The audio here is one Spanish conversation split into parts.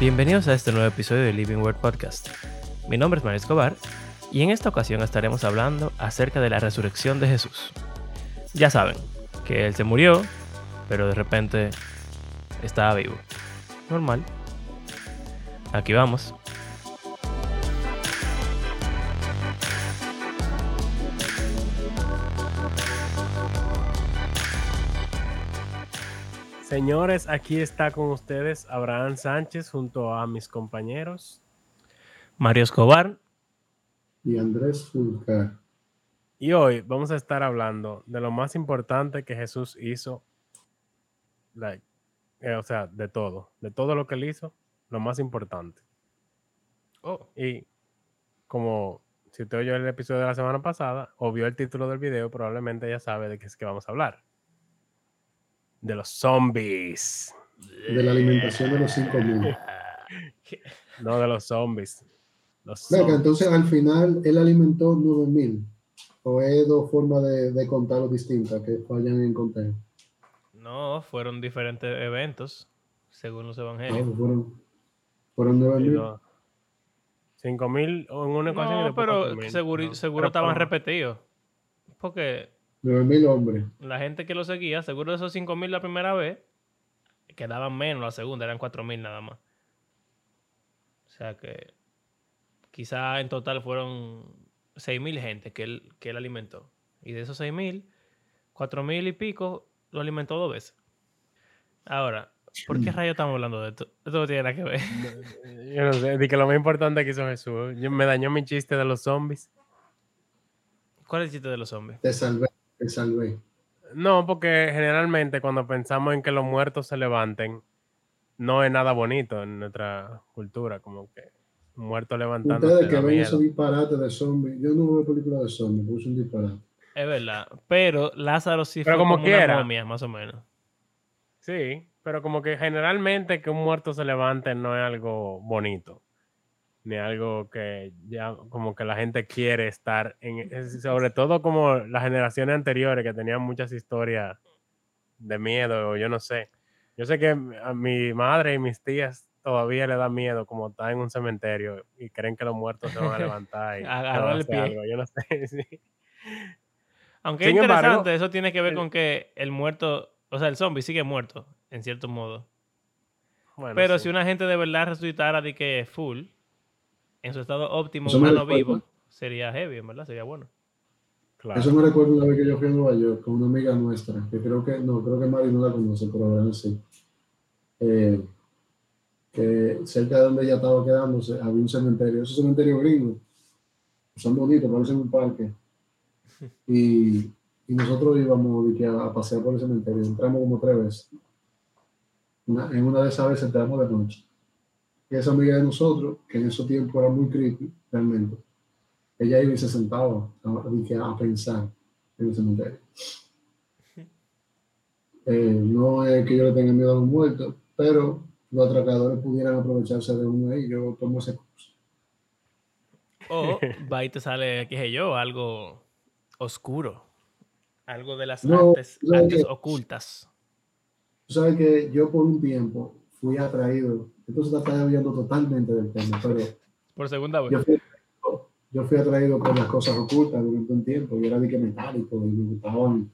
Bienvenidos a este nuevo episodio de Living Word Podcast. Mi nombre es Mario Escobar y en esta ocasión estaremos hablando acerca de la resurrección de Jesús. Ya saben que Él se murió, pero de repente estaba vivo. Normal. Aquí vamos. Señores, aquí está con ustedes Abraham Sánchez junto a mis compañeros Mario Escobar y Andrés Fulcar. Y hoy vamos a estar hablando de lo más importante que Jesús hizo, eh, o sea, de todo, de todo lo que él hizo, lo más importante. Oh. Y como si usted oyó el episodio de la semana pasada o vio el título del video, probablemente ya sabe de qué es que vamos a hablar. De los zombies. De la alimentación de los 5000. No, de los zombies. Venga, entonces al final él alimentó 9000. ¿O es dos formas de, de contarlo distintas que vayan en conteo? No, fueron diferentes eventos, según los evangelios. No, fueron, fueron 9000. 5000 o en una ocasión. No, pero seguro, seguro estaban repetidos. Porque 9000 hombres. La gente que lo seguía, seguro de esos 5000 la primera vez, quedaban menos la segunda, eran 4000 nada más. O sea que quizá en total fueron 6.000 gente que él, que él alimentó. Y de esos 6.000, 4.000 y pico lo alimentó dos veces. Ahora, ¿por qué rayos estamos hablando de esto? Esto no tiene nada que ver. Yo no sé, di que lo más importante que hizo Jesús. Yo, me dañó mi chiste de los zombies. ¿Cuál es el chiste de los zombies? Te salvé, te salvé. No, porque generalmente cuando pensamos en que los muertos se levanten, no es nada bonito en nuestra cultura, como que muerto levantando. Ustedes que ven esos disparates de zombies, yo no veo películas de zombies, puse un disparate. Es verdad, pero Lázaro sí pero fue como, quiera. una momia, más o menos. Sí, pero como que generalmente que un muerto se levante no es algo bonito, ni algo que ya como que la gente quiere estar en, sobre todo como las generaciones anteriores que tenían muchas historias de miedo, o yo no sé. Yo sé que a mi madre y mis tías todavía le da miedo como está en un cementerio y creen que los muertos se van a levantar y el pie. Algo. Yo no sé. Aunque es interesante, eso tiene que ver con que el muerto, o sea, el zombie sigue muerto, en cierto modo. Pero si una gente de verdad resucitara de que full, en su estado óptimo, humano vivo, sería heavy, ¿verdad? Sería bueno. Eso me recuerda una vez que yo fui a Nueva York con una amiga nuestra, que creo que, no, creo que Mari no la conoce, pero ahora sí. Eh, que cerca de donde ella estaba quedándose había un cementerio, ese cementerio gringo, son bonitos, parecen un parque. Y, y nosotros íbamos a, a, pasear por el cementerio, entramos como tres veces. en una de esas veces entramos de noche. Y esa amiga de nosotros, que en ese tiempo era muy creepy, realmente, ella iba y se sentaba a, a pensar en el cementerio. Eh, no es que yo le tenga miedo a los muertos, pero los atracadores pudieran aprovecharse de uno y yo tomo ese curso. O va y te sale, qué sé yo, algo oscuro. Algo de las artes, ocultas. Tú sabes que yo por un tiempo fui atraído, entonces está viendo totalmente del tema, pero... Por segunda vez. Yo fui, atraído por las cosas ocultas durante un tiempo, yo era de que metálico y me gustaban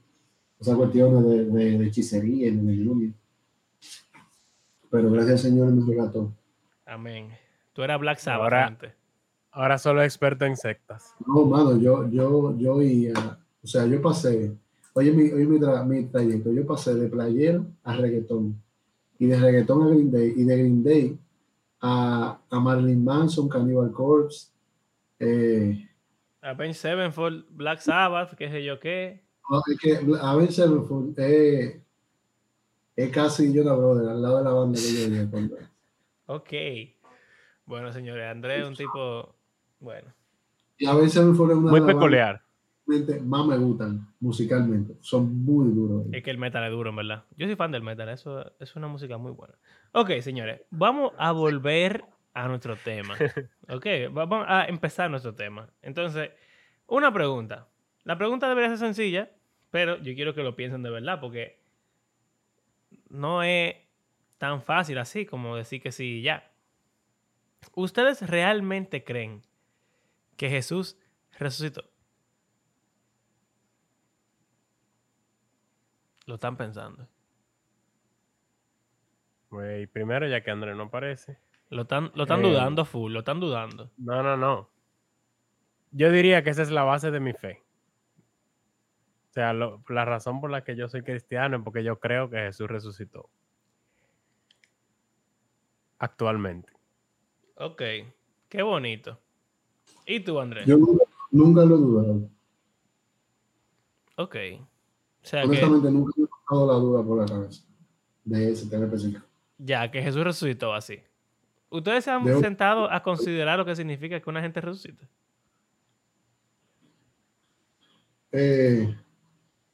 esas cuestiones de, de, de hechicería y de pero gracias al Señor me regató. Amén. Tú eras Black Sabbath ahora, antes. Ahora solo experto en sectas. No, mano, yo, yo, yo iba, o sea, yo pasé, oye mi, oye mi, mi trayecto, yo pasé de playero a reggaetón, y de reggaetón a Green Day, y de Green Day a, a Marilyn Manson, Cannibal Corpse, eh, a Ben Sevenfold, Black Sabbath, qué sé yo qué. No, es que a Ben Sevenfold, eh, es casi yo la brother, al lado de la banda que yo venía Ok. Bueno, señores, Andrés es un tipo. Bueno. Y a veces me fueron una Muy peculiar. Más me gustan musicalmente. Son muy duros. Es que el metal es duro, en verdad. Yo soy fan del metal. Eso es una música muy buena. Ok, señores. Vamos a volver a nuestro tema. Ok, vamos a empezar nuestro tema. Entonces, una pregunta. La pregunta debería ser sencilla, pero yo quiero que lo piensen de verdad, porque no es tan fácil así como decir que sí ya. ¿Ustedes realmente creen que Jesús resucitó? Lo están pensando. Güey, primero ya que Andrés no aparece. Lo están, lo están Eh. dudando full, lo están dudando. No, no, no. Yo diría que esa es la base de mi fe. O sea, lo- la razón por la que yo soy cristiano es porque yo creo que Jesús resucitó. Actualmente. Ok, qué bonito. ¿Y tú, Andrés? Yo nunca, nunca lo he dudado. Ok. O sea que Honestamente, nunca me ha pasado la duda por la cabeza de ese tema específico. ya, que Jesús resucitó así. ¿Ustedes se han De- sentado a considerar lo que significa que una gente resucite? Eh,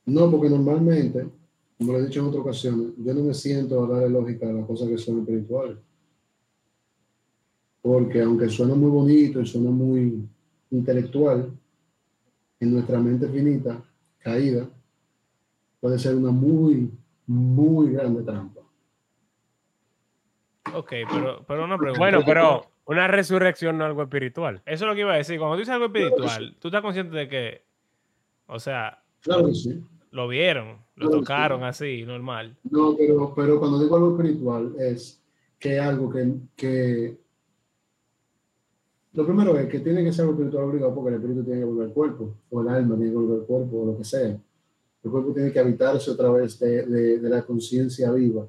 no, porque normalmente, como lo he dicho en otras ocasiones, yo no me siento a darle lógica a las cosas que son espirituales. Porque aunque suena muy bonito y suena muy intelectual, en nuestra mente finita, caída, puede ser una muy, muy grande trampa. Ok, pero, pero una pregunta. Bueno, pero una resurrección no es algo espiritual. Eso es lo que iba a decir. Cuando tú dices algo espiritual, tú estás consciente de que, o sea, Claro que sí. lo vieron, lo Claro, sí. tocaron así, normal. No, pero, pero cuando digo algo espiritual es que algo que, que... Lo primero es que tiene que ser algo espiritual obligado porque el espíritu tiene que volver al cuerpo, o el alma tiene que volver al cuerpo, o lo que sea. El cuerpo tiene que habitarse otra vez de, de- de la conciencia viva,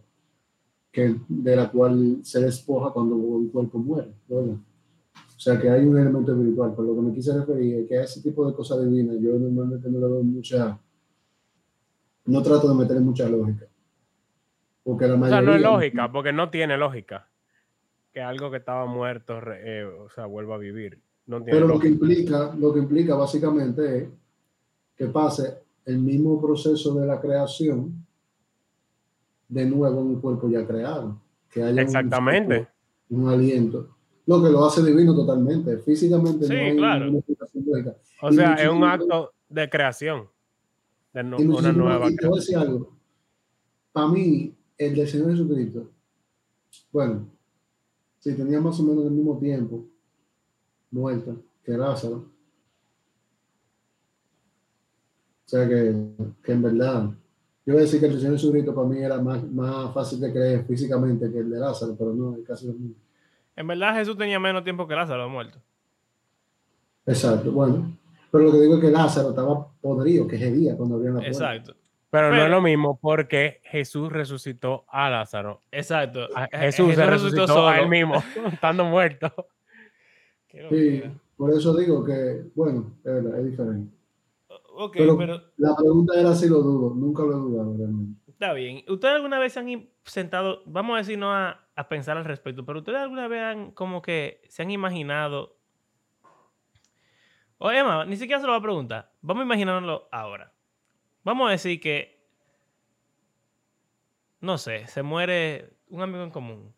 que, de la cual se despoja cuando un cuerpo muere. ¿verdad? O sea que hay un elemento espiritual, pero lo que me quise referir es que a ese tipo de cosas divinas yo normalmente no le doy mucha... No trato de meterle mucha lógica. Porque la O mayoría... sea, no es lógica, porque no tiene lógica. Que algo que estaba muerto, eh, o sea, vuelva a vivir. No tiene Pero lo que implica, lo que implica básicamente es que pase el mismo proceso de la creación de nuevo en un cuerpo ya creado. Que haya Exactamente. Un, aliento. Lo que lo hace divino totalmente. Físicamente Sí, no hay claro. una. O Y sea, es un acto de creación. De no- una nueva y te voy a creación. decir algo. Para mí, el del Señor Jesucristo, bueno, si tenía más o menos el mismo tiempo muerto que Lázaro. O sea que, que en verdad, yo voy a decir que el Señor Jesucristo para mí era más, más fácil de creer físicamente que el de Lázaro, pero no, es casi lo mismo. En verdad, Jesús tenía menos tiempo que Lázaro muerto. Exacto, bueno. Pero lo que digo es que Lázaro estaba podrido, que día cuando abrieron la puerta. Exacto. Pero no es lo mismo porque Jesús resucitó a Lázaro. Exacto. A- Jesús se resucitó a él mismo, estando muerto. Sí, por eso digo que, bueno, es verdad, es diferente. Ok, Pero- pero La pregunta era si lo dudo, nunca lo he dudado realmente. está bien. ¿Ustedes alguna vez se han sentado, vamos a decir, no a, a pensar al respecto, pero ustedes alguna vez han como que se han imaginado, o Emma, ni siquiera se lo voy a preguntar, vamos a imaginarlo ahora. Vamos a decir que, no sé, se muere un amigo en común.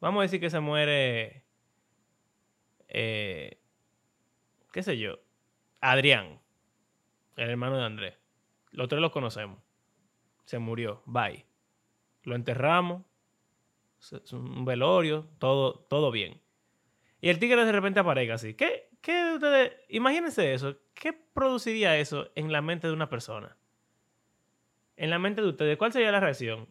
Vamos a decir que se muere, eh, qué sé yo, Adrián, el hermano de Andrés. Los tres los conocemos. Se murió. Bye. Lo enterramos. Un velorio. Todo, todo bien. Y el tigre de repente aparece así. ¿Qué, qué ustedes... Imagínense eso. ¿Qué produciría eso en la mente de una persona? En la mente de ustedes. ¿Cuál sería la reacción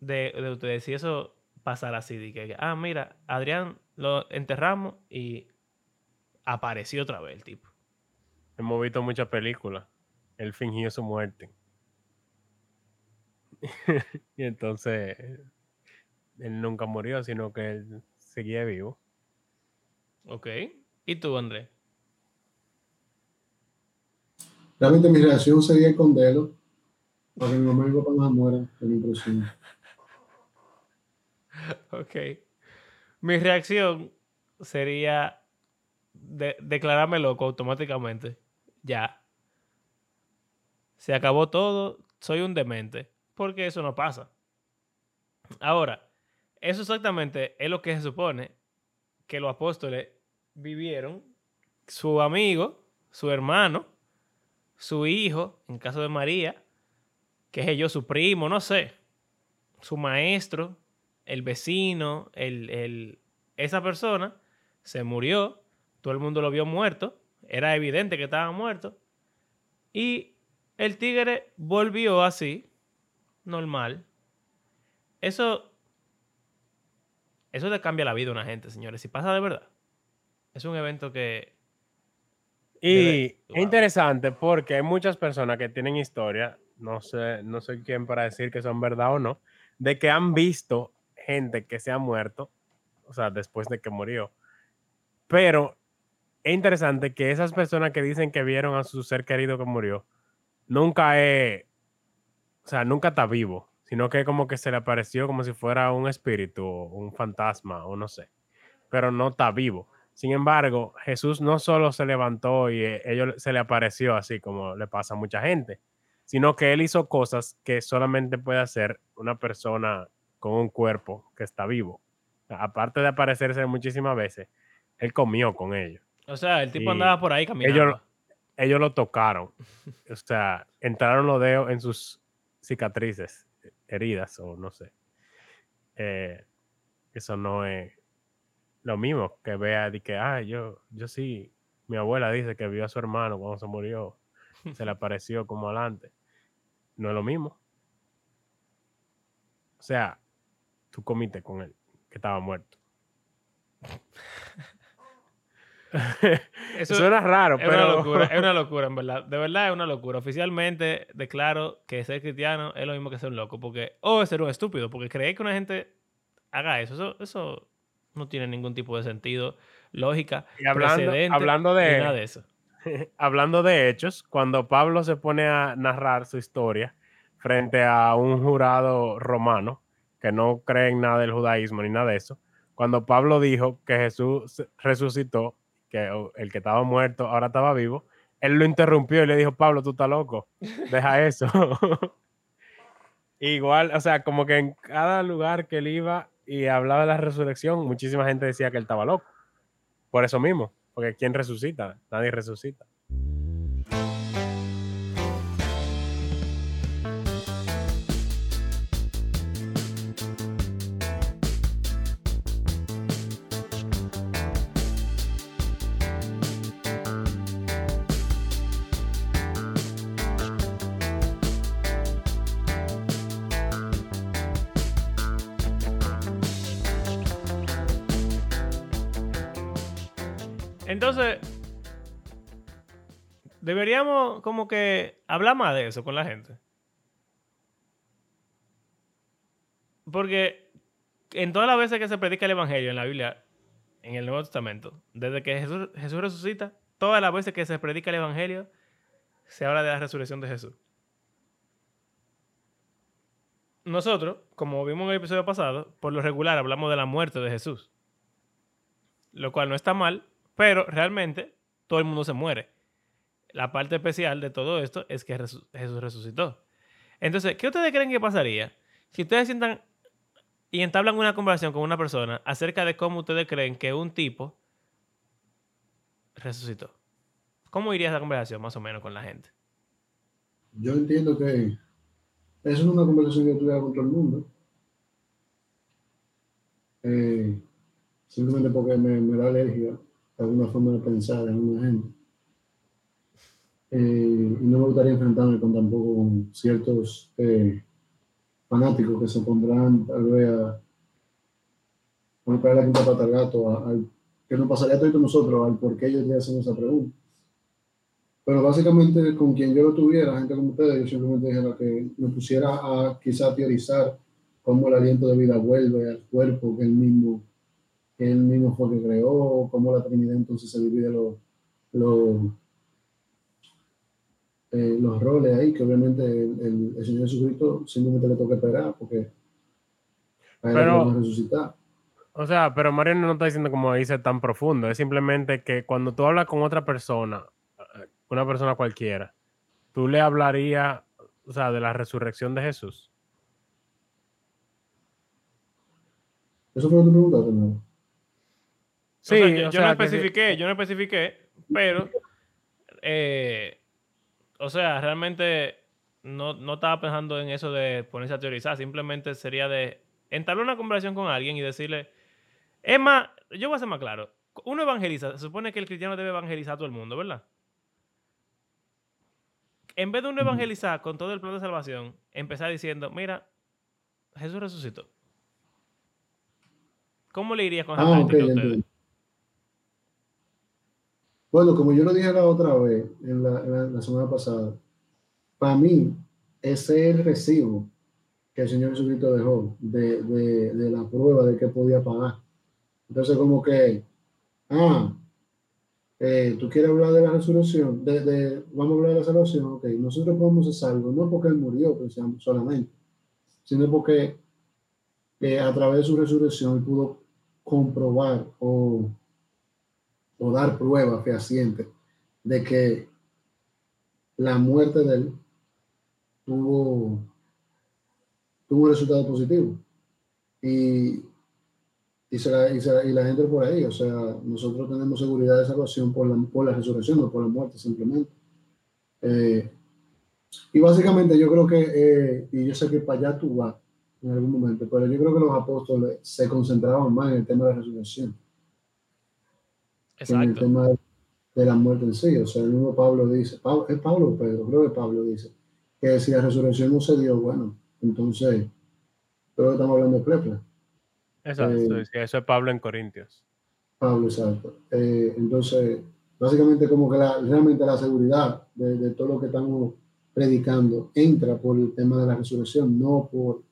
de, de ustedes si eso pasara así? De que, ah, mira, Adrián lo enterramos y apareció otra vez el tipo. Hemos visto muchas películas. Él fingió su muerte. y entonces él nunca murió, sino que él seguía vivo. ¿Ok? ¿Y tú, Andrés? Realmente mi reacción sería esconderlo para que mi mamá y mi papá no mueran en mi próximo. Ok. Mi reacción sería de- declararme loco automáticamente. Ya. Se acabó todo. Soy un demente. Porque eso no pasa. Ahora, eso exactamente es lo que se supone que los apóstoles vivieron. Su amigo, su hermano, su hijo, en caso de María, que es yo, su primo, no sé, su maestro, el vecino, el, el, esa persona se murió, todo el mundo lo vio muerto, era evidente que estaba muerto, y el tigre volvió así, normal. Eso, eso le cambia la vida a una gente, señores, si pasa de verdad. Es un evento que... Y es interesante porque hay muchas personas que tienen historia, no sé, no soy quien para decir que son verdad o no, de que han visto gente que se ha muerto, o sea, después de que murió. Pero es interesante que esas personas que dicen que vieron a su ser querido que murió, nunca es, o sea, nunca está vivo, sino que como que se le apareció como si fuera un espíritu o un fantasma o no sé, pero no está vivo. Sin embargo, Jesús no solo se levantó y eh, ellos se le apareció así como le pasa a mucha gente, sino que él hizo cosas que solamente puede hacer una persona con un cuerpo que está vivo. O sea, Aparte de aparecerse muchísimas veces, él comió con ellos. O sea, el tipo andaba por ahí caminando. Ellos, ellos lo tocaron. O sea, entraron los dedos en sus cicatrices, heridas o no sé. Eh, eso no es lo mismo que vea de que, ah, yo, yo sí, mi abuela dice que vio a su hermano cuando se murió, se le apareció como adelante. No es lo mismo. O sea, tú comiste con él, que estaba muerto. Eso- Suena raro, Es pero... una locura, es una locura, en verdad. De verdad es una locura. Oficialmente declaro que ser cristiano es lo mismo que ser un loco. Porque, o ser un estúpido. Porque creer que una gente haga eso, eso, eso no tiene ningún tipo de sentido, lógica, Y hablando- hablando de- nada de eso. hablando de hechos, cuando Pablo se pone a narrar su historia frente a un jurado romano que no cree en nada del judaísmo ni nada de eso, cuando Pablo dijo que Jesús resucitó, que el que estaba muerto ahora estaba vivo, él lo interrumpió y le dijo, Pablo, tú estás loco, deja eso. Igual, o sea, como que en cada lugar que él iba y hablaba de la resurrección, muchísima gente decía que él estaba loco. Por eso mismo, porque ¿quién resucita? Nadie resucita. Entonces, deberíamos como que hablar más de eso con la gente. Porque en todas las veces que se predica el Evangelio en la Biblia, en el Nuevo Testamento, desde que Jesús, resucita, todas las veces que se predica el Evangelio, se habla de la resurrección de Jesús. Nosotros, como vimos en el episodio pasado, por lo regular hablamos de la muerte de Jesús. Lo cual no está mal, pero realmente todo el mundo se muere. La parte especial de todo esto es que Jesús resucitó. Entonces, ¿qué ustedes creen que pasaría si ustedes sientan y entablan una conversación con una persona acerca de cómo ustedes creen que un tipo resucitó? ¿Cómo iría esa conversación más o menos con la gente? Yo entiendo que eso es una conversación que tuviera con todo el mundo. Eh, simplemente porque me, da alergia alguna forma de pensar de alguna gente. Eh, y no me gustaría enfrentarme con tampoco con ciertos eh, fanáticos que se pondrán tal vez a, a buscar la quinta pata al gato, a- al- que nos pasaría a todos nosotros al por qué ellos le hacen esa pregunta. Pero básicamente con quien yo lo tuviera, gente como ustedes, yo simplemente dijera que me pusiera a quizá teorizar cómo el aliento de vida vuelve al cuerpo que él mismo, que él mismo fue que creó, cómo la Trinidad entonces se divide los, los, eh, los roles ahí, que obviamente el, el- el Señor Jesucristo simplemente le toca esperar porque a él Pero- a resucitar. O sea, pero Mario no está diciendo como dice tan profundo. Es simplemente que cuando tú hablas con otra persona, eh, una persona cualquiera, tú le hablarías, o sea, de la resurrección de Jesús. Eso fue lo que tú preguntaste, ¿no? Sí, yo, o yo sea, no sí. especifiqué, yo no especifiqué, pero, eh, o sea, realmente no, no estaba pensando en eso de ponerse a teorizar, simplemente sería de entablar una conversación con alguien y decirle, es más, yo voy a ser más claro. Uno evangeliza, se supone que el cristiano debe evangelizar a todo el mundo, ¿verdad? En vez de uno evangelizar con todo el plan de salvación, empezar diciendo, mira, Jesús resucitó. ¿Cómo le iría con esa Ah, a ustedes? Bueno, como yo lo dije la otra vez, en la, en la- la semana pasada, para mí, ese es el recibo que el Señor Jesucristo dejó de, de- de la prueba de que podía pagar. Entonces, como que, ah, eh, tú quieres hablar de la resurrección, de, de- vamos a hablar de la salvación, ok, nosotros podemos ser salvos, no porque Él murió solamente, sino porque eh, a través de su resurrección Él pudo comprobar o o dar prueba fehaciente de que la muerte de él tuvo, tuvo un resultado positivo. Y, y, se la, y, la- y la gente por ahí, o sea, nosotros tenemos seguridad de salvación por la, por la resurrección, no por la muerte simplemente. Eh, y básicamente yo creo que, eh, y yo sé que para allá tú vas en algún momento, pero yo creo que los apóstoles se concentraban más en el tema de la resurrección que en el Exacto. tema de la muerte en sí. O sea, el mismo Pablo dice, Pablo, es Pablo o Pedro, creo que Pablo dice, que si la resurrección no se dio, bueno, entonces, creo que estamos hablando de plepla. Exacto, Eh, eso es Pablo en Corintios. Pablo, exacto. Eh, entonces, básicamente como que la, realmente la seguridad de, de todo lo que estamos predicando entra por el tema de la resurrección, no por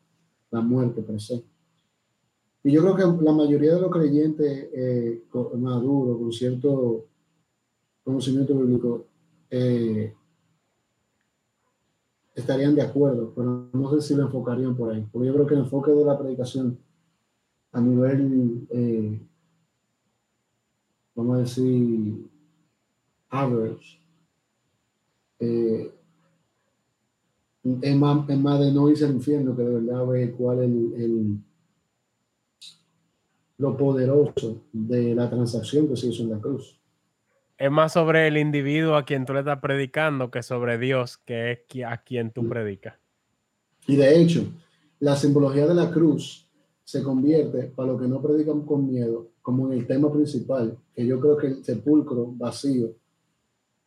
la muerte per se. Y yo creo que la mayoría de los creyentes eh, maduros, con cierto conocimiento bíblico, eh, estarían de acuerdo, pero no sé si lo enfocarían por ahí, porque yo creo que el enfoque de la predicación a nivel, eh, vamos a decir, average, es, más, es más de no irse al infierno que de verdad ver cuál es el- lo poderoso de la transacción que se hizo en la cruz. Es más sobre el individuo a quien tú le estás predicando que sobre Dios, que es a quien tú predicas. Y de hecho, la simbología de la cruz se convierte, para los que no predican con miedo, como en el tema principal, que yo creo que el sepulcro vacío,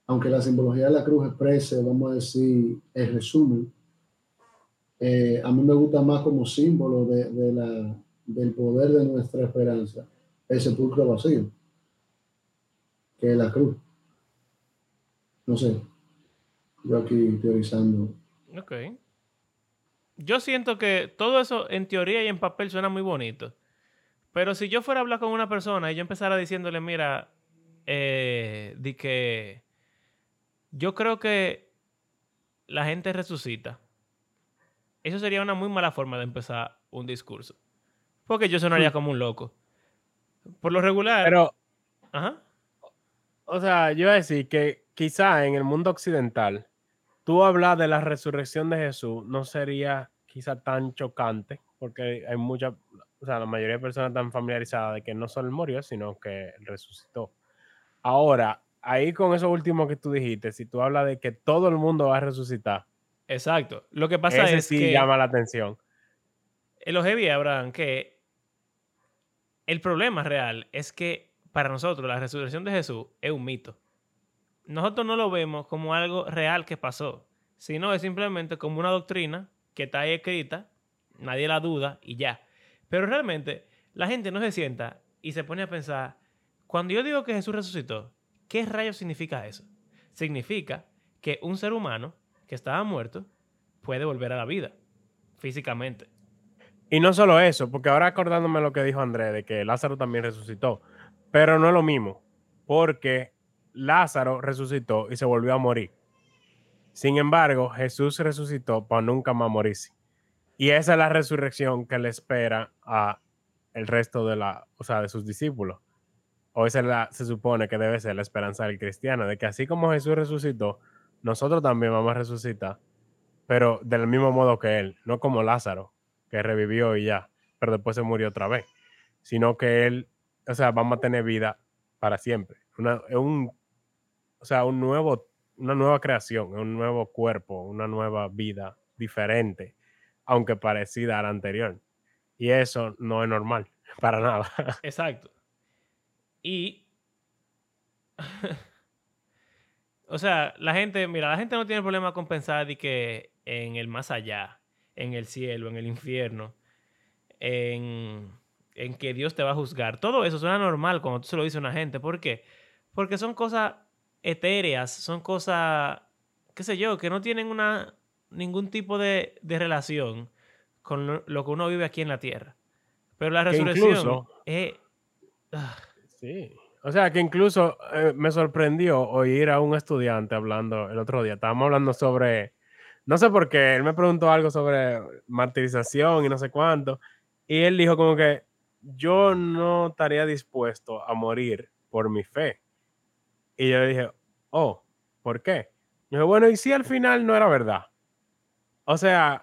aunque la simbología de la cruz exprese, vamos a decir, el resumen, eh, a mí me gusta más como símbolo de, de la, del poder de nuestra esperanza, el sepulcro vacío, que la cruz. No sé, yo aquí teorizando. Ok. Yo siento que todo eso en teoría y en papel suena muy bonito. Pero si yo fuera a hablar con una persona y yo empezara diciéndole, mira, eh, di que yo creo que la gente resucita. Eso sería una muy mala forma de empezar un discurso. Porque yo sonaría como un loco. Por lo regular. Pero, Ajá. o sea, yo iba a decir que quizá en el mundo occidental, tú hablar de la resurrección de Jesús no sería quizá tan chocante, porque hay muchas, o sea, la mayoría de personas están familiarizadas de que no solo murió, sino que resucitó. Ahora, ahí con eso último que tú dijiste, si tú hablas de que todo el mundo va a resucitar, Exacto. Lo que pasa ese es sí que. llama la atención. lo heavy, Abraham, que el problema real es que para nosotros la resurrección de Jesús es un mito. Nosotros no lo vemos como algo real que pasó, sino es simplemente como una doctrina que está ahí escrita, nadie la duda y ya. Pero realmente la gente no se sienta y se pone a pensar, cuando yo digo que Jesús resucitó, ¿qué rayos significa eso? Significa que un ser humano que estaba muerto puede volver a la vida, físicamente. Y no solo eso, porque ahora acordándome lo que dijo Andrés, de que Lázaro también resucitó, pero no es lo mismo, porque Lázaro resucitó y se volvió a morir. Sin embargo, Jesús resucitó para nunca más morirse. Y esa es la resurrección que le espera a el resto de la, o sea, de sus discípulos. O esa es la, se supone que debe ser la esperanza del cristiano, de que así como Jesús resucitó, nosotros también vamos a resucitar, pero del mismo modo que él, no como Lázaro, que revivió y ya, pero después se murió otra vez, sino que él, o sea, vamos a tener vida para siempre. Una, un, o sea, un nuevo, una nueva creación, un nuevo cuerpo, una nueva vida diferente, aunque parecida a la anterior. Y eso no es normal, para nada. Exacto. Y o sea, la gente, mira, la gente no tiene problema con pensar de que en el más allá, en el cielo, en el infierno, en, en que Dios te va a juzgar. Todo eso suena normal cuando tú se lo dices a una gente. ¿Por qué? Porque son cosas etéreas, son cosas, qué sé yo, que no tienen una, ningún tipo de, de relación con lo, que uno vive aquí en la tierra. Pero la resurrección es... Ah. Sí. O sea, que incluso eh, me sorprendió oír a un estudiante hablando el otro día. Estábamos hablando sobre, no sé por qué, él me preguntó algo sobre martirización y no sé cuánto. Y él dijo como que yo no estaría dispuesto a morir por mi fe. Y yo le dije, oh, ¿por qué? Y yo, bueno, ¿y si al final no era verdad? O sea,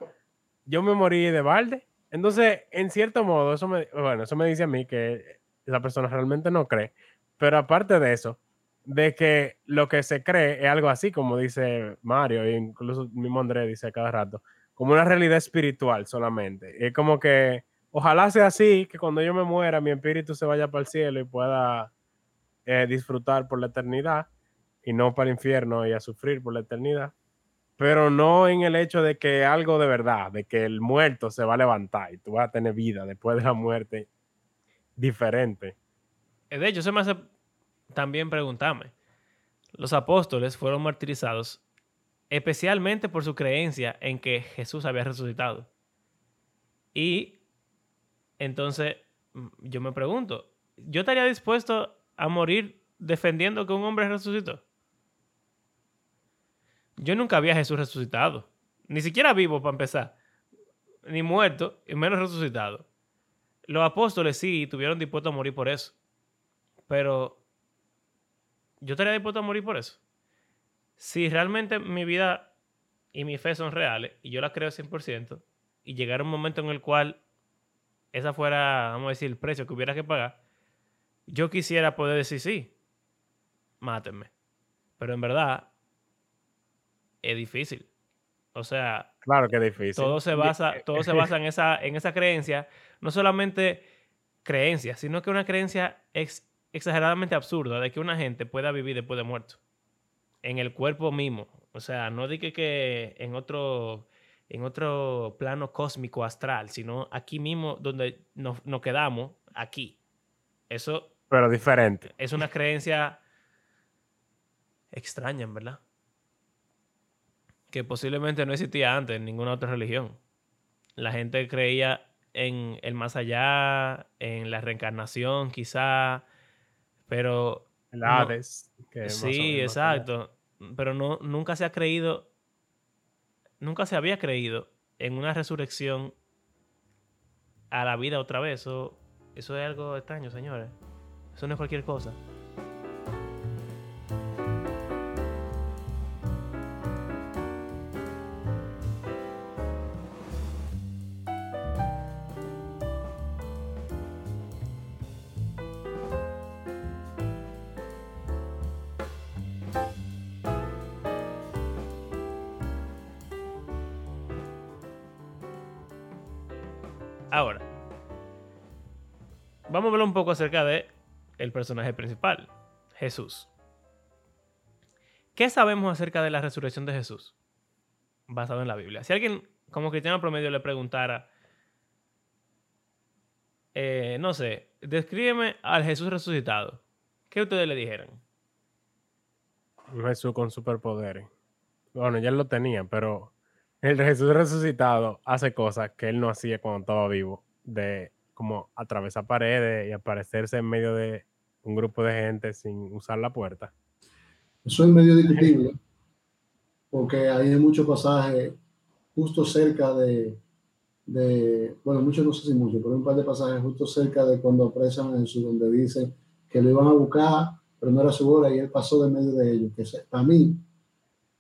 yo me morí de balde. Entonces, en cierto modo, eso me, bueno, eso me dice a mí que esa persona realmente no cree. Pero aparte de eso, de que lo que se cree es algo así, como dice Mario, e incluso mismo André dice cada rato, como una realidad espiritual solamente. Es como que ojalá sea así, que cuando yo me muera, mi espíritu se vaya para el cielo y pueda eh, disfrutar por la eternidad y no para el infierno y a sufrir por la eternidad. Pero no en el hecho de que algo de verdad, de que el muerto se va a levantar y tú vas a tener vida después de la muerte diferente. De hecho, se me hace también preguntarme. Los apóstoles fueron martirizados especialmente por su creencia en que Jesús había resucitado. Y entonces mm, yo me pregunto, ¿yo estaría dispuesto a morir defendiendo que un hombre resucitó? Yo nunca había Jesús resucitado, ni siquiera vivo para empezar, ni muerto, y menos resucitado. Los apóstoles sí tuvieron dispuesto a morir por eso, pero yo estaría dispuesto a morir por eso. Si realmente mi vida y mi fe son reales y yo las creo 100% y llegara un momento en el cual esa fuera, vamos a decir, el precio que hubiera que pagar, yo quisiera poder decir sí, mátenme. Pero en verdad es difícil. O sea, claro que es difícil. Todo se basa, todo se basa en esa, en esa creencia, no solamente creencia, sino que una creencia ex, exageradamente absurda de que una gente pueda vivir después de muerto. En el cuerpo mismo. O sea, no dije que en otro, en otro plano cósmico astral, sino aquí mismo donde nos, quedamos, aquí. Eso. Pero diferente. Es una creencia extraña, en verdad. Que posiblemente no existía antes en ninguna otra religión. La gente creía en el más allá, en la reencarnación, quizá, pero... sí, exacto. Pero no, nunca se ha creído, nunca se había creído en una resurrección a la vida otra vez. Eso, eso es algo extraño, señores. Eso no es cualquier cosa. Acerca de el personaje principal, Jesús. ¿Qué sabemos acerca de la resurrección de Jesús? Basado en la Biblia. Si alguien como cristiano promedio le preguntara, eh, no sé, descríbeme al Jesús resucitado, ¿qué ustedes le dijeran? Jesús con superpoderes. Bueno, ya lo tenía, pero el Jesús resucitado hace cosas que él no hacía cuando estaba vivo, de como atravesar paredes y aparecerse en medio de un grupo de gente sin usar la puerta. Eso es medio discutible, porque hay muchos pasajes justo cerca de, de, bueno, muchos no sé si muchos, pero un par de pasajes justo cerca de cuando apresan a Jesús, donde dice que lo iban a buscar, pero no era su hora y él pasó de medio de ellos, que para mí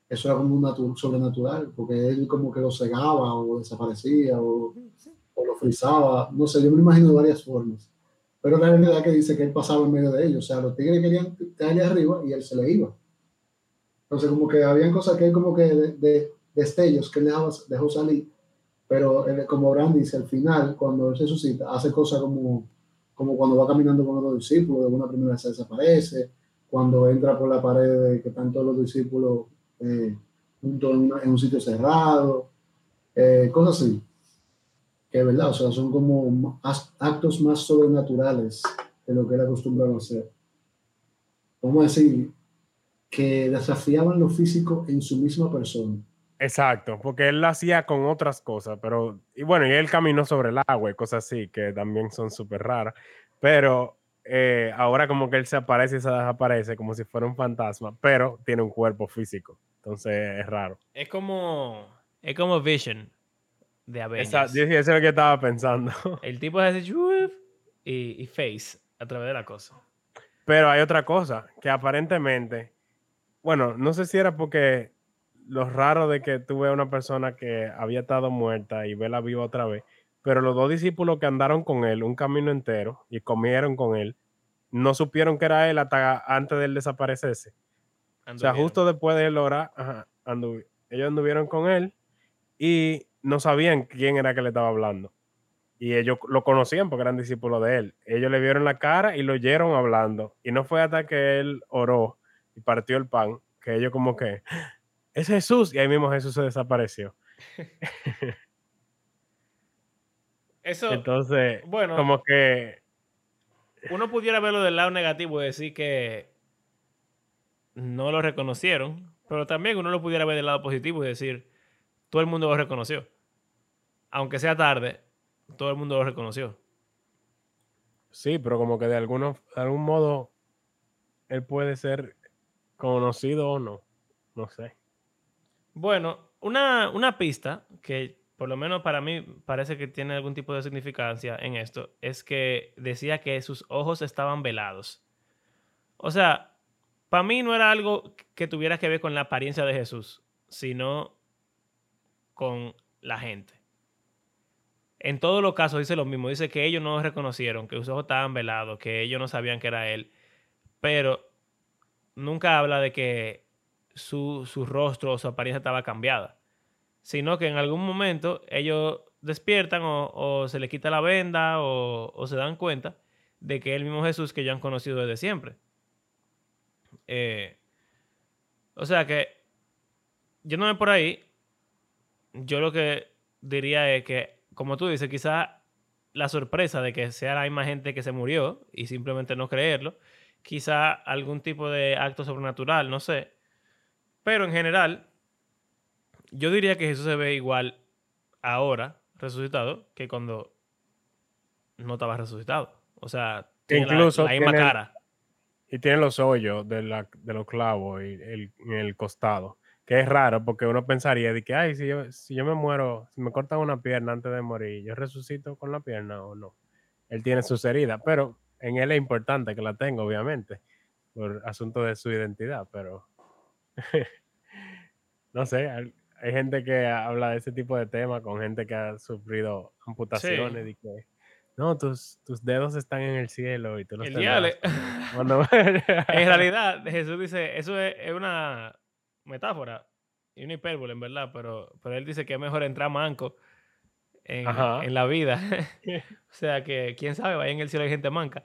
eso era como un sobrenatural, porque él como que lo cegaba o desaparecía o, lo frizaba, no sé, yo me imagino de varias formas. Pero la realidad que dice que él pasaba en medio de ellos, o sea, los tigres querían caerle arriba y él se le iba. Entonces como que habían cosas que él como que de, destellos que él dejaba, dejó salir, pero como Abraham dice, al final, cuando él se suscita, hace cosas como, como cuando va caminando con los discípulos, de una primera vez desaparece, cuando entra por la pared que están todos los discípulos eh, juntos en, un sitio cerrado, eh, cosas así. Que es verdad, o sea, son como actos más sobrenaturales de lo que era acostumbrado a hacer. Vamos a decir que desafiaban lo físico en su misma persona. Exacto, porque él lo hacía con otras cosas, pero, y bueno, y él caminó sobre el agua y cosas así, que también son súper raras, pero eh, ahora como que él se aparece y se desaparece como si fuera un fantasma, pero tiene un cuerpo físico, entonces es raro. Es como, es como Vision de Avengers. Eso es lo que estaba pensando. El tipo es así, y, y Face a través de la cosa. Pero hay otra cosa, que aparentemente, bueno, no sé si era porque lo raro de que tuve una persona que había estado muerta y vela viva otra vez, pero los dos discípulos que andaron con él un camino entero y comieron con él, no supieron que era él hasta antes de él desaparecerse. O sea, justo después de él orar, ellos anduvieron con él y no sabían quién era que le estaba hablando. Y ellos lo conocían porque eran discípulos de él. Ellos le vieron la cara y lo oyeron hablando. Y no fue hasta que él oró y partió el pan que ellos como que, es Jesús. Y ahí mismo Jesús se desapareció. Eso. Entonces, bueno, como que. Uno pudiera verlo del lado negativo y decir que no lo reconocieron, pero también uno lo pudiera ver del lado positivo y decir, todo el mundo lo reconoció. Aunque sea tarde, todo el mundo lo reconoció. Sí, pero como que de, alguno, de algún modo él puede ser conocido o no. No sé. Bueno, una, una pista que por lo menos para mí parece que tiene algún tipo de significancia en esto, es que decía que sus ojos estaban velados. O sea, para mí no era algo que tuviera que ver con la apariencia de Jesús, sino con la gente. En todos los casos dice lo mismo, dice que ellos no reconocieron, que sus ojos estaban velados, que ellos no sabían que era él, pero nunca habla de que su, rostro o su apariencia estaba cambiada, sino que en algún momento ellos despiertan o, se le quita la venda o, se dan cuenta de que es el mismo Jesús que ya han conocido desde siempre. Eh, o sea que, yéndome por ahí, yo lo que diría es que, como tú dices, quizá la sorpresa de que sea la misma gente que se murió y simplemente no creerlo, quizá algún tipo de acto sobrenatural, no sé, pero en general, yo diría que Jesús se ve igual ahora, resucitado, que cuando no estaba resucitado. O sea, tiene incluso la, misma cara. Y tiene los hoyos de, los clavos y el, en el costado. Que es raro porque uno pensaría de que, ay, si yo, si yo me muero, si me cortan una pierna antes de morir, ¿yo resucito con la pierna o no? Él tiene sus heridas, pero en él es importante que la tenga, obviamente, por asunto de su identidad, pero no sé, hay, gente que habla de ese tipo de temas con gente que ha sufrido amputaciones y que no, tus, tus dedos están en el cielo y tú los el En realidad, Jesús dice, eso es, una metáfora y una hipérbole, en verdad, pero, pero él dice que es mejor entrar manco en, en la vida. o sea que, quién sabe, vaya en el cielo hay gente manca.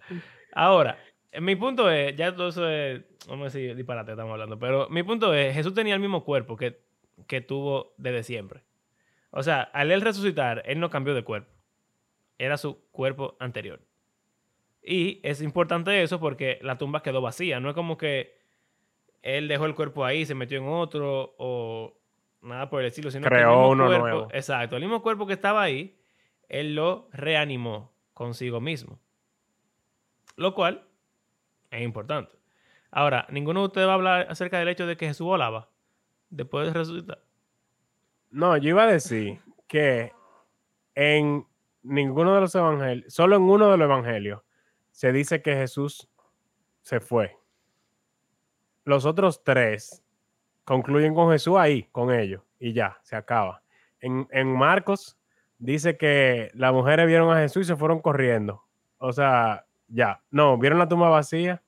Ahora, mi punto es, ya todo eso es, vamos a decir, disparate estamos hablando, pero mi punto es, Jesús tenía el mismo cuerpo que, que tuvo desde siempre. O sea, al él resucitar, él no cambió de cuerpo. Era su cuerpo anterior. Y es importante eso porque la tumba quedó vacía. No es como que él dejó el cuerpo ahí, se metió en otro o nada por el estilo, sino Creó que el mismo uno cuerpo, nuevo. exacto, el mismo cuerpo que estaba ahí, él lo reanimó consigo mismo. Lo cual es importante. Ahora, ninguno de ustedes va a hablar acerca del hecho de que Jesús volaba después de resucitar. No, yo iba a decir que en ninguno de los evangelios, solo en uno de los evangelios, se dice que Jesús se fue. Los otros tres concluyen con Jesús ahí, con ellos, y ya, se acaba. En, Marcos dice que las mujeres vieron a Jesús y se fueron corriendo. O sea, ya, no, vieron la tumba vacía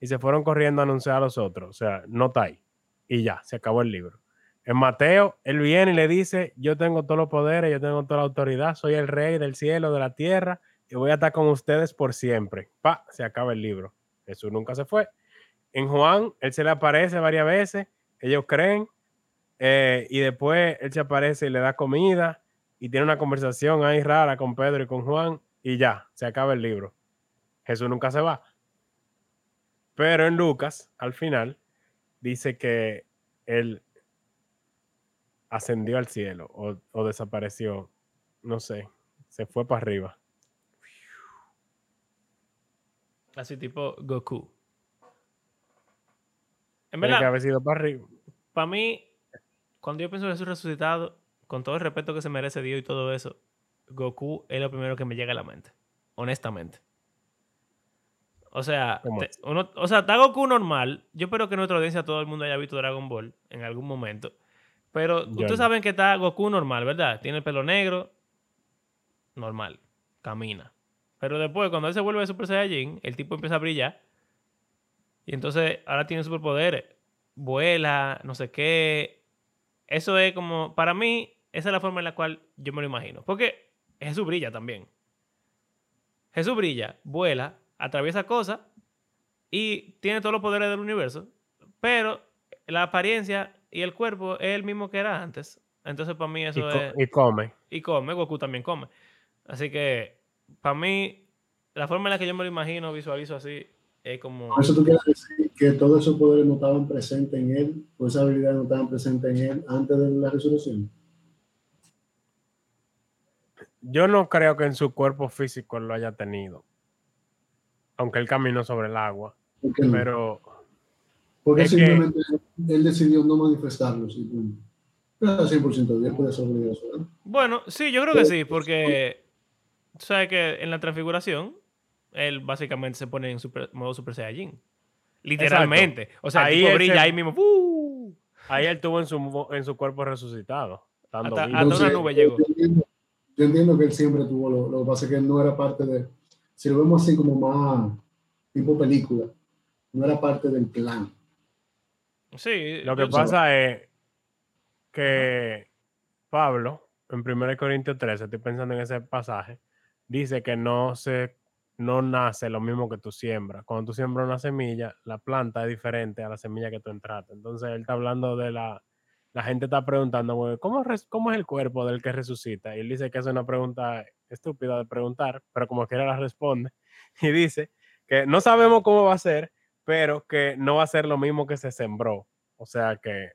y se fueron corriendo a anunciar a los otros. O sea, no está ahí. Y ya, se acabó el libro. En Mateo, él viene y le dice, yo tengo todos los poderes, yo tengo toda la autoridad, soy el rey del cielo, de la tierra, y voy a estar con ustedes por siempre. Pa, se acaba el libro. Jesús nunca se fue. En Juan, él se le aparece varias veces, ellos creen, eh, y después él se aparece y le da comida y tiene una conversación ahí rara con Pedro y con Juan, y ya, se acaba el libro. Jesús nunca se va. Pero en Lucas, al final, dice que él ascendió al cielo o, desapareció, no sé, se fue para arriba. Así tipo Goku. En verdad, que haber sido para arriba. Para mí, cuando yo pienso en Jesús resucitado, con todo el respeto que se merece Dios y todo eso, Goku es lo primero que me llega a la mente. Honestamente. O sea, uno, o sea, está Goku normal. Yo espero que nuestra audiencia, todo el mundo haya visto Dragon Ball en algún momento. Pero ustedes saben que está Goku normal, ¿verdad? Tiene el pelo negro, normal, camina. Pero después, cuando él se vuelve Super Saiyajin, el tipo empieza a brillar. Y entonces ahora tiene superpoderes. Vuela, no sé qué. Eso es como, para mí, esa es la forma en la cual yo me lo imagino. Porque Jesús brilla también. Jesús brilla, vuela, atraviesa cosas y tiene todos los poderes del universo. Pero la apariencia y el cuerpo es el mismo que era antes. Entonces, para mí eso es... Y come. Y come, Goku también come. Así que, para mí, la forma en la que yo me lo imagino, visualizo así, es como... eso tú quieres decir que todos esos poderes no estaban presentes en él, o esa habilidad no estaban presentes en él antes de la resolución. Yo no creo que en su cuerpo físico lo haya tenido. Aunque él caminó sobre el agua. Pero porque simplemente él decidió no manifestarlo. 100% puede sobre eso. Bueno, sí, yo creo que sí, porque sabes que en la transfiguración él básicamente se pone en modo Super Saiyajin. Literalmente. O sea, ahí brilla ahí mismo. Ahí él tuvo en su, en su cuerpo resucitado. Hasta, una nube llegó. Yo entiendo, que él siempre tuvo lo, lo que pasa es que él no era parte de. Si lo vemos así como más tipo película, no era parte del plan. Sí. Lo que pasa es que Pablo, en 1 Corintios 13, estoy pensando en ese pasaje, dice que no se no nace lo mismo que tú siembras. Cuando tú siembras una semilla, la planta es diferente a la semilla que tú entraste. Entonces él está hablando de la... La gente está preguntando, ¿cómo, ¿cómo es el cuerpo del que resucita? Y él dice que es una pregunta estúpida de preguntar, pero como quiera la responde. Y dice que no sabemos cómo va a ser, pero que no va a ser lo mismo que se sembró. O sea que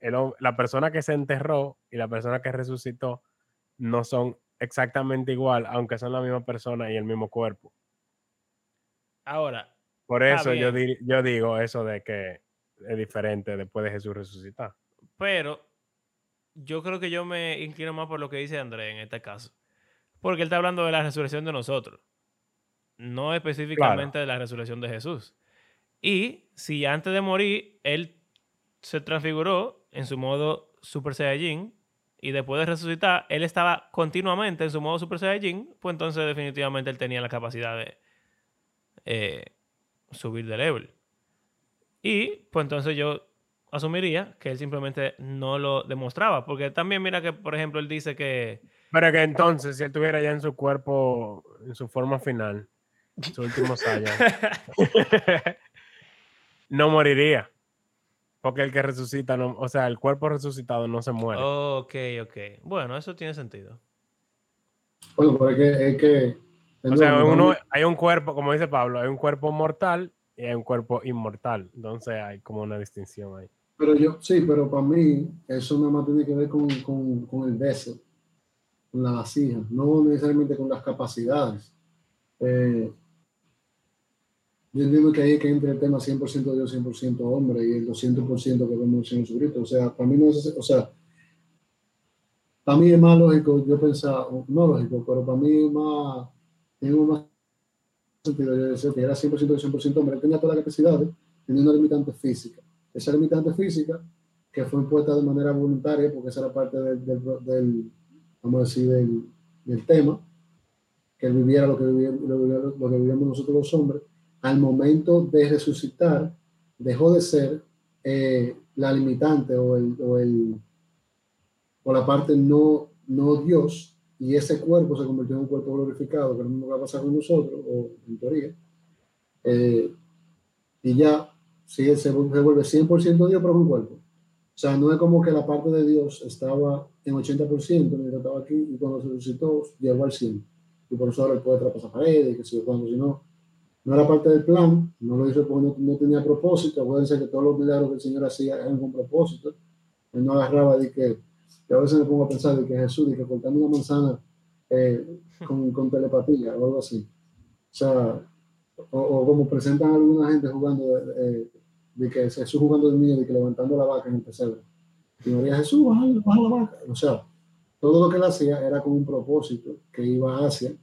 la persona que se enterró y la persona que resucitó no son exactamente igual, aunque son la misma persona y el mismo cuerpo. Ahora. Por eso yo, yo digo eso de que es diferente después de Jesús resucitar. Pero yo creo que yo me inclino más por lo que dice André en este caso. Porque él está hablando de la resurrección de nosotros. No específicamente de la resurrección de Jesús. Y si antes de morir él se transfiguró en su modo Super Saiyajin y después de resucitar él estaba continuamente en su modo Super Saiyajin, pues entonces definitivamente él tenía la capacidad de eh, subir de level. Y pues entonces yo asumiría que él simplemente no lo demostraba, porque también mira que, por ejemplo, él dice que... Pero que entonces, si él estuviera ya en su cuerpo, en su forma final, sus últimos años, no moriría. Porque el que resucita, no, o sea, el cuerpo resucitado no se muere. ok, ok. Bueno, eso tiene sentido. Bueno, porque es que... o sea, uno, hay un cuerpo, como dice Pablo, hay un cuerpo mortal y hay un cuerpo inmortal. Entonces hay como una distinción ahí. Pero yo, sí, pero para mí eso nada más tiene que ver con, con, con el beso, con la vasija, no necesariamente con las capacidades. Eh, yo entiendo que ahí es que entra el tema 100% Dios, 100% hombre y el 200% que vemos en Jesucristo. O sea, para mí no es, o sea, para mí es más lógico, yo pensaba, no lógico, pero para mí es más, tengo más sentido, yo decía que era 100% Dios, 100% hombre, tenía todas las capacidades, tenía una limitante física. Esa limitante física, que fue impuesta de manera voluntaria, porque esa era parte del, del, vamos a decir, del, del, tema, que él viviera lo que, vivíamos, lo que vivíamos nosotros los hombres, al momento de resucitar, dejó de ser eh, la limitante o, el, o, el, o la parte no, no Dios y ese cuerpo se convirtió en un cuerpo glorificado, que es lo va a pasar con nosotros, o en teoría, eh, y ya sí, se, se vuelve 100% Dios, pero con cuerpo. O sea, no es como que la parte de Dios estaba en 80% mientras estaba aquí y cuando se resucitó llegó al 100%. Y por eso ahora él puede traspasar paredes, que si cuando, si no, no era parte del plan, no lo hizo porque no, tenía propósito. Acuérdense que todos los milagros que el Señor hacía eran con propósito. Él no agarraba de que, que a veces me pongo a pensar de que Jesús, de que cortando una manzana eh, con, con, telepatía o algo así. O sea, o, como presentan alguna gente jugando, eh, de que Jesús jugando de niño, de que levantando la vaca en el pesebre. Y María Jesús, baja, baja la vaca. O sea, todo lo que él hacía era con un propósito que iba hacia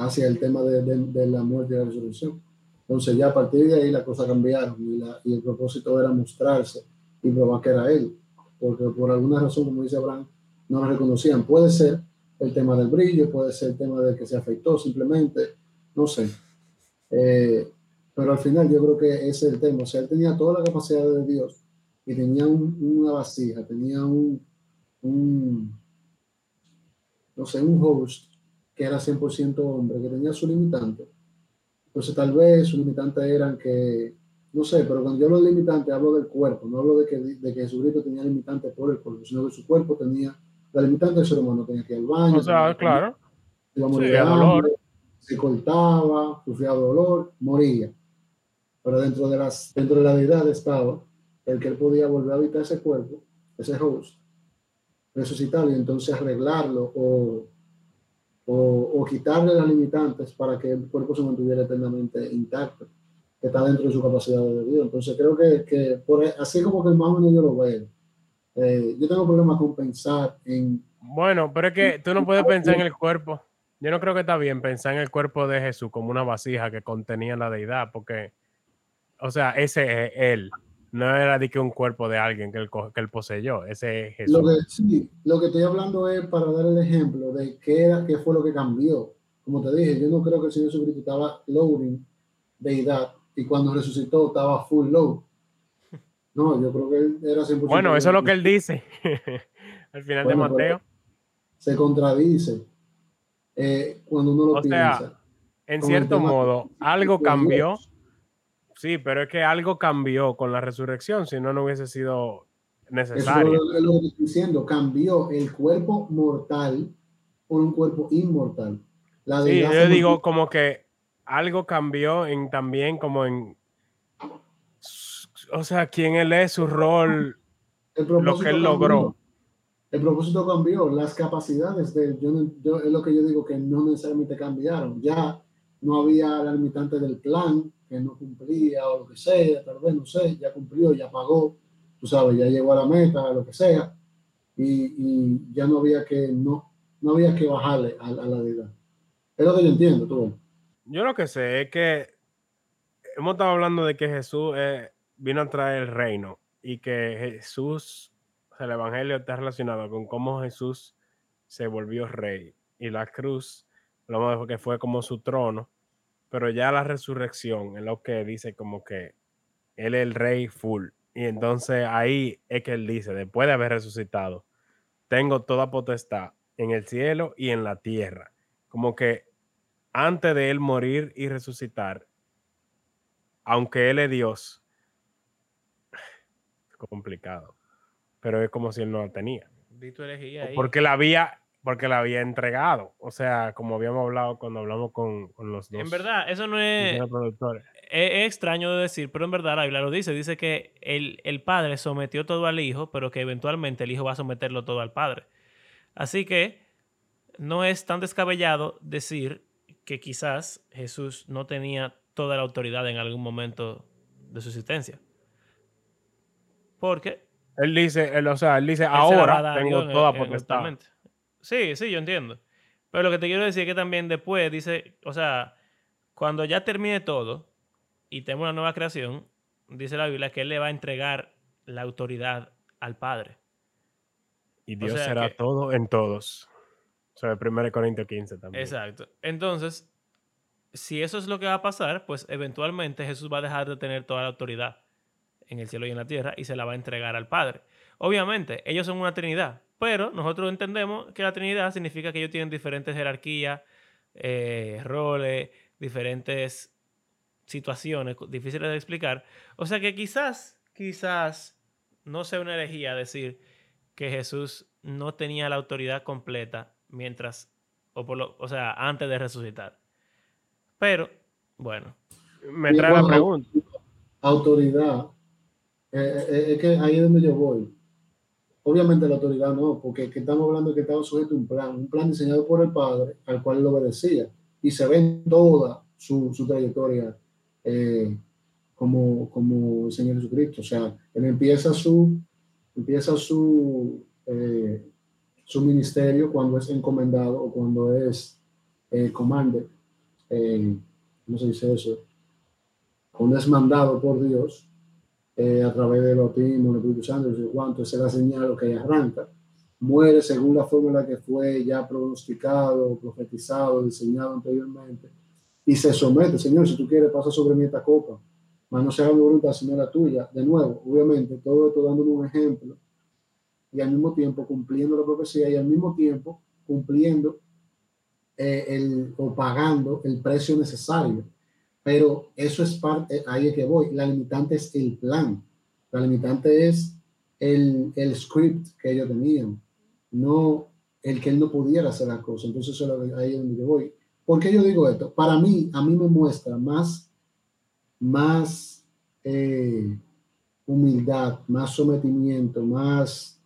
hacia el tema de, de, la muerte y la resurrección. Entonces ya a partir de ahí las cosas cambiaron y, la, y, el propósito era mostrarse y probar que era él, porque por alguna razón, como dice Abraham, no lo reconocían. Puede ser el tema del brillo, puede ser el tema de que se afectó simplemente, no sé. Eh, pero al final yo creo que ese es el tema. O sea, él tenía toda la capacidad de Dios y tenía una vasija, tenía un, no sé, un host que era 100% hombre, que tenía su limitante. Entonces tal vez sus limitantes eran que, no sé, pero cuando yo hablo de limitante hablo del cuerpo, no hablo de que, de que Jesucristo tenía limitantes por el cuerpo, sino que su cuerpo tenía la limitante del ser humano, tenía que ir al baño. O sea, claro. Iba a morir dolor. se cortaba, sufría dolor, moría. Pero dentro de, las, dentro de la deidad estaba el que él podía volver a habitar ese cuerpo, ese host, resucitarlo y entonces arreglarlo o o, quitarle las limitantes para que el cuerpo se mantuviera eternamente intacto, que está dentro de su capacidad de Dios. Entonces creo que, que por, e, así como que más o menos yo lo veo, eh, yo tengo problemas con pensar en... Bueno, pero es que tú no puedes pensar en el cuerpo. Yo no creo que está bien pensar en el cuerpo de Jesús como una vasija que contenía la deidad, porque, o sea, ese es él no era de que un cuerpo de alguien que él, que él poseyó, ese es Jesús. Lo que, sí, lo que estoy hablando es para dar el ejemplo de qué, era, qué fue lo que cambió. Como te dije, yo no creo que el Señor Jesucristo estaba loading deidad y cuando resucitó estaba full load. No, yo creo que era 100%. Bueno, eso es lo que él dice al final de Mateo. Se contradice eh, cuando uno lo o Sea, en cierto modo, algo cambió. Sí, pero es que algo cambió con la resurrección, si no, no hubiese sido necesario. Eso es lo que estoy diciendo, cambió el cuerpo mortal por un cuerpo inmortal. sí, yo digo como que algo cambió en también como en, o sea, quién él es, su rol, lo que él logró. El propósito cambió, las capacidades de yo, es lo que yo digo que no necesariamente cambiaron. Ya no había la limitante del plan, que no cumplía o lo que sea, tal vez, no sé, ya cumplió, ya pagó, tú sabes, ya llegó a la meta, lo que sea, y, ya no había que, no, no había que bajarle a, la deidad. Es lo que yo entiendo, tú. Yo lo que sé es que hemos estado hablando de que Jesús eh, vino a traer el reino y que Jesús, el Evangelio está relacionado con cómo Jesús se volvió rey y la cruz, lo que fue como su trono pero ya la resurrección es lo que dice como que él es el rey full. Y entonces ahí es que él dice, después de haber resucitado, tengo toda potestad en el cielo y en la tierra. Como que antes de él morir y resucitar, aunque él es Dios, es complicado, pero es como si él no lo tenía. Porque la había, porque la había entregado. O sea, como habíamos hablado cuando hablamos con, con los dos. En verdad, eso no es, es, extraño de decir, pero en verdad la Biblia lo dice. Dice que el, el, padre sometió todo al hijo, pero que eventualmente el hijo va a someterlo todo al padre. Así que no es tan descabellado decir que quizás Jesús no tenía toda la autoridad en algún momento de su existencia. Porque él dice, él, o sea, él dice, ahora tengo toda potestad. Sí, sí, yo entiendo. Pero lo que te quiero decir es que también después dice, o sea, cuando ya termine todo y tenga una nueva creación, dice la Biblia que Él le va a entregar la autoridad al Padre. Y Dios será todo en todos. Sea, 1 Corintios 15 también. Exacto. Entonces, si eso es lo que va a pasar, pues eventualmente Jesús va a dejar de tener toda la autoridad en el cielo y en la tierra y se la va a entregar al Padre. Obviamente, ellos son una trinidad. Pero nosotros entendemos que la Trinidad significa que ellos tienen diferentes jerarquías, eh, roles, diferentes situaciones difíciles de explicar. O sea que quizás, quizás no sea una herejía decir que Jesús no tenía la autoridad completa mientras, o, por lo, o sea, antes de resucitar. Pero, bueno. Me trae la pregunta. Autoridad. Eh, eh, es que ahí es donde yo voy. Obviamente la autoridad no, porque estamos hablando de que estaba sujeto a un plan, un plan diseñado por el Padre, al cual él obedecía. Y se ve en toda su, su trayectoria eh, como, como el Señor Jesucristo. O sea, él empieza su, empieza su, eh, su ministerio cuando es encomendado o cuando es eh, comandante. Eh, ¿Cómo se dice eso? Cuando es mandado por Dios eh, a través del bautismo, del Espíritu Santo, y cuánto, esa es la señal que arranca. Muere según la fórmula que fue ya pronosticado, profetizado, diseñado anteriormente y se somete, Señor, si tú quieres, pasa sobre mí esta copa, mas no sea mi voluntad, sino la tuya. De nuevo, obviamente, todo esto dándole un ejemplo y al mismo tiempo cumpliendo la profecía y al mismo tiempo cumpliendo eh, el, o pagando el precio necesario. Pero eso es parte, ahí es que voy. La limitante es el plan. La limitante es el, el script que ellos tenían, no el que él no pudiera hacer la cosa. Entonces, eso es ahí es donde voy. ¿Por qué yo digo esto? Para mí, a mí me muestra más, más eh, humildad, más sometimiento, más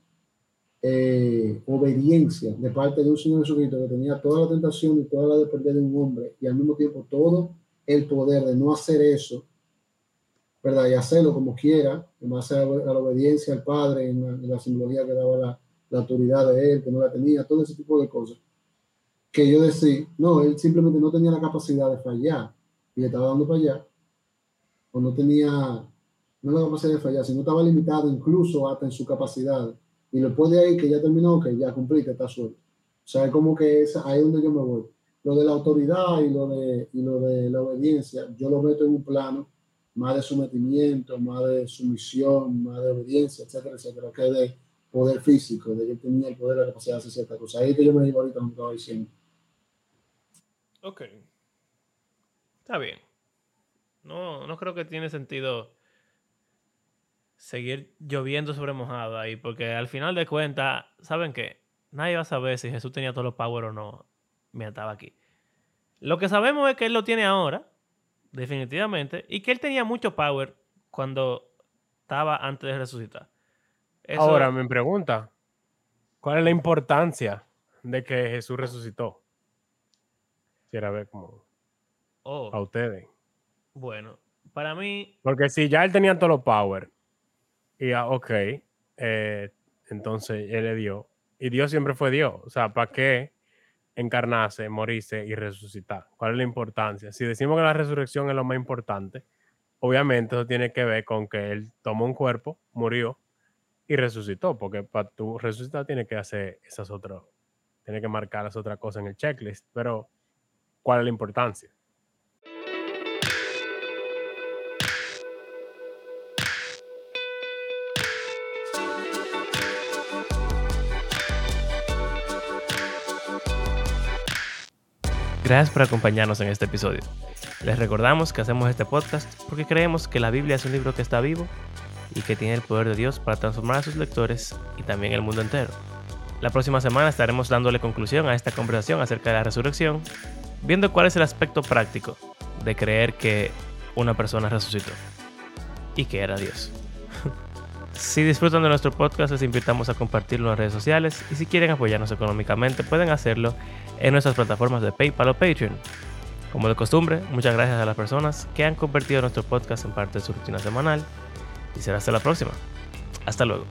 eh, obediencia de parte de un Señor Jesucristo que tenía toda la tentación y toda la de perder de un hombre y al mismo tiempo todo el poder de no hacer eso, ¿verdad? Y hacerlo como quiera, en base a la, obediencia al Padre, en la, simbología que daba la, la autoridad de él, que no la tenía, todo ese tipo de cosas que yo decía, no, él simplemente no tenía la capacidad de fallar y le estaba dando para allá, o no tenía, no la capacidad de fallar, sino estaba limitado incluso hasta en su capacidad. Y después de ahí que ya terminó, que ya cumplí, que está suelto. O sea, es como que es ahí donde yo me voy. Lo de la autoridad y lo de, y lo de la obediencia, yo lo meto en un plano más de sometimiento, más de sumisión, más de obediencia, etcétera, etcétera, que de poder físico, de que tenía el poder, la capacidad de hacer ciertas cosas. Ahí que yo me digo ahorita, como estaba diciendo. Ok. Está bien. No, no creo que tiene sentido seguir lloviendo sobre mojado ahí, porque al final de cuentas, ¿saben qué? Nadie va a saber si Jesús tenía todos los power o no mientras estaba aquí. Lo que sabemos es que él lo tiene ahora, definitivamente, y que él tenía mucho power cuando estaba antes de resucitar. Ahora, me pregunta, ¿cuál es la importancia de que Jesús resucitó? Quiero ver cómo. Oh. A ustedes. Bueno, para mí. Porque si ya él tenía todos los power, y ya, ok, eh, entonces él le dio. Y Dios siempre fue Dios. O sea, ¿para qué encarnarse, morirse y resucitar? ¿Cuál es la importancia? Si decimos que la resurrección es lo más importante, obviamente eso tiene que ver con que él tomó un cuerpo, murió y resucitó. Porque para tu resucitar tiene que hacer esas otras, tiene que marcar las otras cosas en el checklist. Pero cuál es la importancia. Gracias por acompañarnos en este episodio. Les recordamos que hacemos este podcast porque creemos que la Biblia es un libro que está vivo y que tiene el poder de Dios para transformar a sus lectores y también el mundo entero. La próxima semana estaremos dándole conclusión a esta conversación acerca de la resurrección viendo cuál es el aspecto práctico de creer que una persona resucitó y que era Dios. Si disfrutan de nuestro podcast, les invitamos a compartirlo en las redes sociales y si quieren apoyarnos económicamente, pueden hacerlo en nuestras plataformas de PayPal o Patreon. Como de costumbre, muchas gracias a las personas que han convertido nuestro podcast en parte de su rutina semanal y será hasta la próxima. Hasta luego.